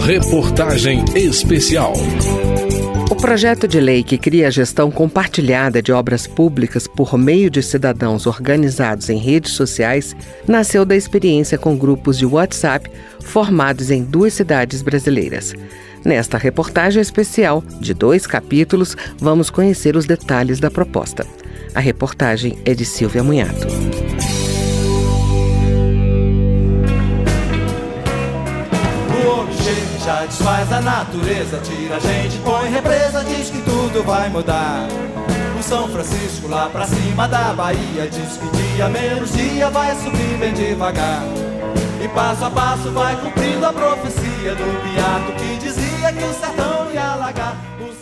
Reportagem Especial. O projeto de lei que cria a gestão compartilhada de obras públicas por meio de cidadãos organizados em redes sociais nasceu da experiência com grupos de WhatsApp formados em duas cidades brasileiras. Nesta reportagem especial, de dois capítulos, vamos conhecer os detalhes da proposta. A reportagem é de Silvia Munhato. Já desfaz a natureza, tira a gente, põe represa, diz que tudo vai mudar. O São Francisco lá pra cima da Bahia diz que dia menos dia vai subir bem devagar. E passo a passo vai cumprindo a profecia do piato que dizia que o sertão.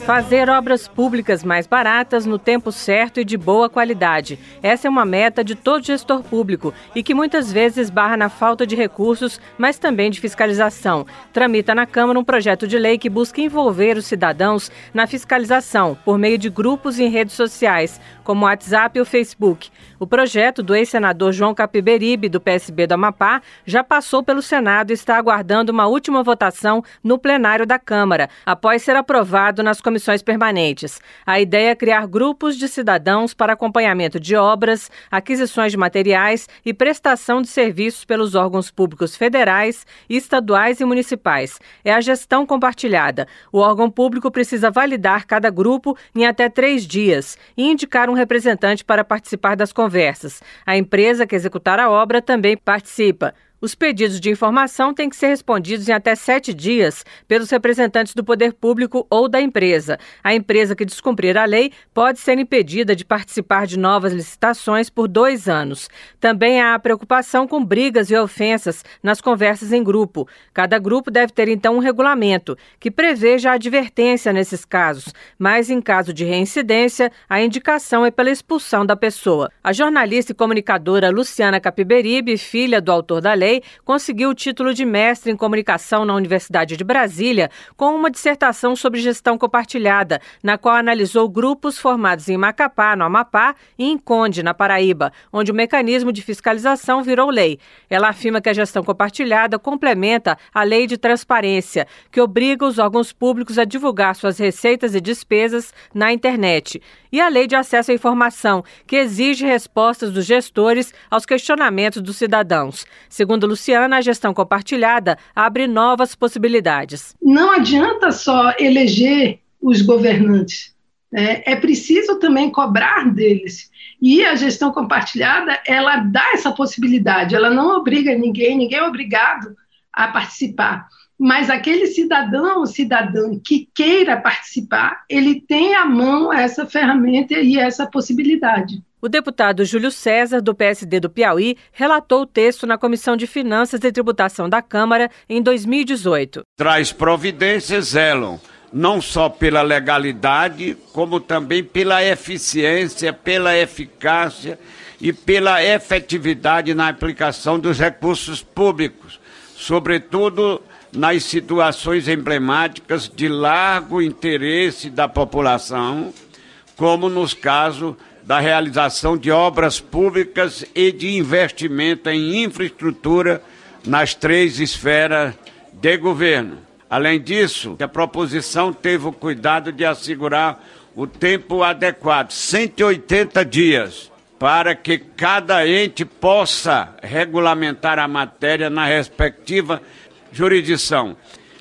Fazer obras públicas mais baratas no tempo certo e de boa qualidade. Essa é uma meta de todo gestor público e que muitas vezes barra na falta de recursos, mas também de fiscalização. Tramita na Câmara um projeto de lei que busca envolver os cidadãos na fiscalização por meio de grupos em redes sociais, como o WhatsApp e o Facebook. O projeto do ex-senador João Capiberibe, do PSB do Amapá, já passou pelo Senado e está aguardando uma última votação no plenário da Câmara, após ser aprovado nas comissões comissões permanentes. A ideia é criar grupos de cidadãos para acompanhamento de obras, aquisições de materiais e prestação de serviços pelos órgãos públicos federais, estaduais e municipais. É a gestão compartilhada. O órgão público precisa validar cada grupo em até três dias e indicar um representante para participar das conversas. A empresa que executar a obra também participa. Os pedidos de informação têm que ser respondidos em até sete dias pelos representantes do poder público ou da empresa. A empresa que descumprir a lei pode ser impedida de participar de novas licitações por dois anos. Também há preocupação com brigas e ofensas nas conversas em grupo. Cada grupo deve ter então um regulamento que preveja a advertência nesses casos, mas em caso de reincidência, a indicação é pela expulsão da pessoa. A jornalista e comunicadora Luciana Capiberibe, filha do autor da lei, lei, conseguiu o título de mestre em comunicação na Universidade de Brasília com uma dissertação sobre gestão compartilhada, na qual analisou grupos formados em Macapá, no Amapá, e em Conde, na Paraíba, onde o mecanismo de fiscalização virou lei. Ela afirma que a gestão compartilhada complementa a lei de transparência, que obriga os órgãos públicos a divulgar suas receitas e despesas na internet, e a lei de acesso à informação, que exige respostas dos gestores aos questionamentos dos cidadãos. Segundo Segundo Luciana, a gestão compartilhada abre novas possibilidades. Não adianta só eleger os governantes, né? é preciso também cobrar deles. E a gestão compartilhada, ela dá essa possibilidade, ela não obriga ninguém, ninguém é obrigado a participar. Mas aquele cidadão ou cidadã que queira participar, ele tem à mão essa ferramenta e essa possibilidade. O deputado Júlio César, do PSD do Piauí, relatou o texto na Comissão de Finanças e Tributação da Câmara em 2018. Traz providências, zelam não só pela legalidade, como também pela eficiência, pela eficácia e pela efetividade na aplicação dos recursos públicos, sobretudo nas situações emblemáticas de largo interesse da população, como nos casos da realização de obras públicas e de investimento em infraestrutura nas três esferas de governo. Além disso, a proposição teve o cuidado de assegurar o tempo adequado, 180 dias, para que cada ente possa regulamentar a matéria na respectiva jurisdição,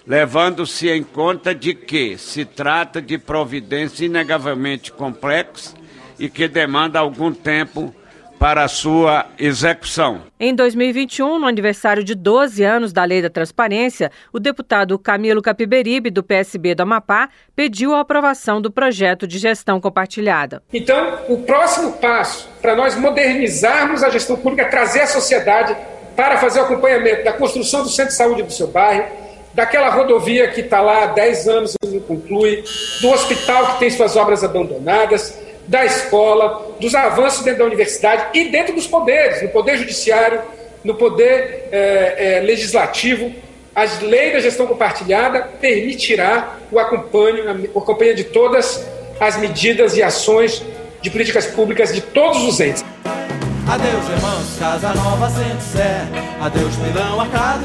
levando-se em conta de que se trata de providência inegavelmente complexa e que demanda algum tempo para a sua execução. Em 2021, no aniversário de 12 anos da Lei da Transparência, o deputado Camilo Capiberibe, do PSB do Amapá, pediu a aprovação do projeto de gestão compartilhada. Então, o próximo passo para nós modernizarmos a gestão pública é trazer a sociedade para fazer o acompanhamento da construção do centro de saúde do seu bairro, daquela rodovia que está lá há 10 anos e não conclui, do hospital que tem suas obras abandonadas, da escola, dos avanços dentro da universidade e dentro dos poderes, no poder judiciário, no poder é, é, legislativo. As leis da gestão compartilhada permitirá o acompanho, acompanho de todas as medidas e ações de políticas públicas de todos os entes. Adeus, irmãos, casa nova. Adeus, milão,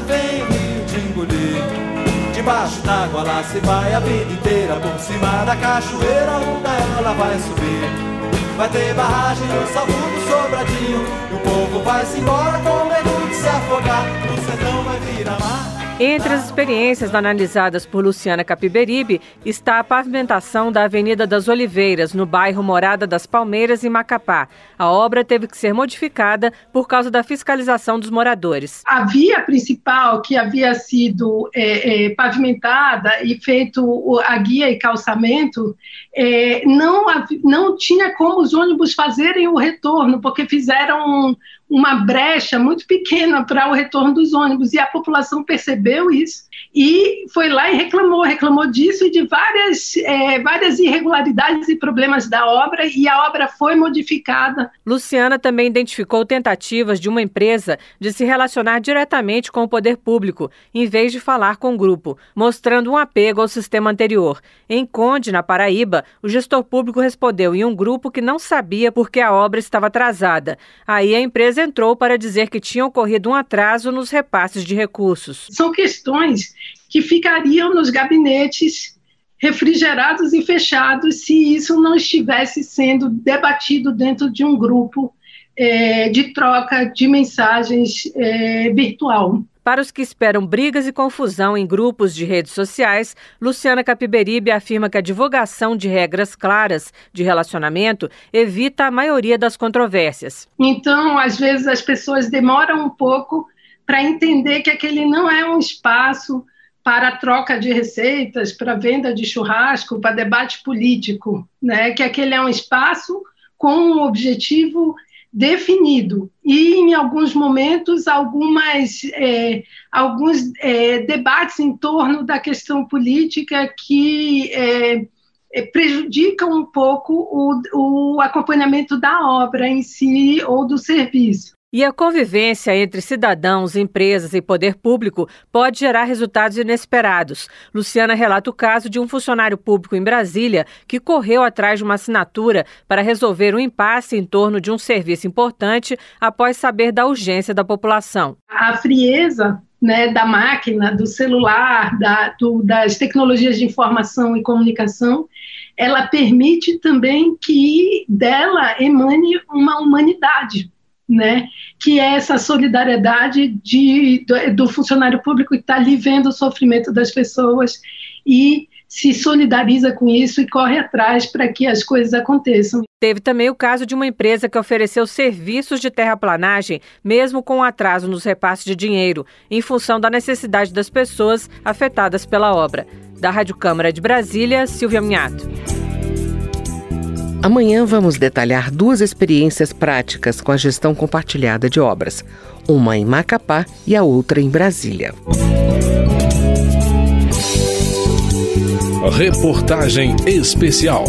vem de engolir. De Debaixo d'água lá se vai a vida inteira Por cima da cachoeira onda ela vai subir. Vai ter barragem no salvo sobradinho E o povo vai se embora com medo de se afogar. O sertão vai virar mar entre as experiências analisadas por Luciana Capiberibe está a pavimentação da Avenida das Oliveiras, no bairro Morada das Palmeiras, em Macapá. A obra teve que ser modificada por causa da fiscalização dos moradores. A via principal, que havia sido é, é, pavimentada e feito a guia e calçamento, é, não, não tinha como os ônibus fazerem o retorno, porque fizeram uma brecha muito pequena para o retorno dos ônibus e a população percebeu isso e foi lá e reclamou, reclamou disso e de várias, é, várias irregularidades e problemas da obra e a obra foi modificada. Luciana também identificou tentativas de uma empresa de se relacionar diretamente com o poder público, em vez de falar com o grupo, mostrando um apego ao sistema anterior. Em Conde, na Paraíba, o gestor público respondeu em um grupo que não sabia por que a obra estava atrasada. Aí a empresa entrou para dizer que tinha ocorrido um atraso nos repasses de recursos. São questões que ficariam nos gabinetes refrigerados e fechados se isso não estivesse sendo debatido dentro de um grupo é, de troca de mensagens é, virtual. Para os que esperam brigas e confusão em grupos de redes sociais, Luciana Capiberibe afirma que a divulgação de regras claras de relacionamento evita a maioria das controvérsias. Então, às vezes, as pessoas demoram um pouco para entender que aquele não é um espaço para troca de receitas, para venda de churrasco, para debate político, né? que aquele é um espaço com um objetivo definido e em alguns momentos algumas é, alguns é, debates em torno da questão política que é, é prejudicam um pouco o, o acompanhamento da obra em si ou do serviço. E a convivência entre cidadãos, empresas e poder público pode gerar resultados inesperados. Luciana relata o caso de um funcionário público em Brasília que correu atrás de uma assinatura para resolver um impasse em torno de um serviço importante após saber da urgência da população. A frieza né, da máquina, do celular, da, do, das tecnologias de informação e comunicação, ela permite também que dela emane uma humanidade né? Que é essa solidariedade de, do, do funcionário público que está ali vendo o sofrimento das pessoas e se solidariza com isso e corre atrás para que as coisas aconteçam. Teve também o caso de uma empresa que ofereceu serviços de terraplanagem, mesmo com atraso nos repasses de dinheiro, em função da necessidade das pessoas afetadas pela obra. Da Rádio Câmara de Brasília, Silvia Minhato. Amanhã vamos detalhar duas experiências práticas com a gestão compartilhada de obras, uma em Macapá e a outra em Brasília. Reportagem especial.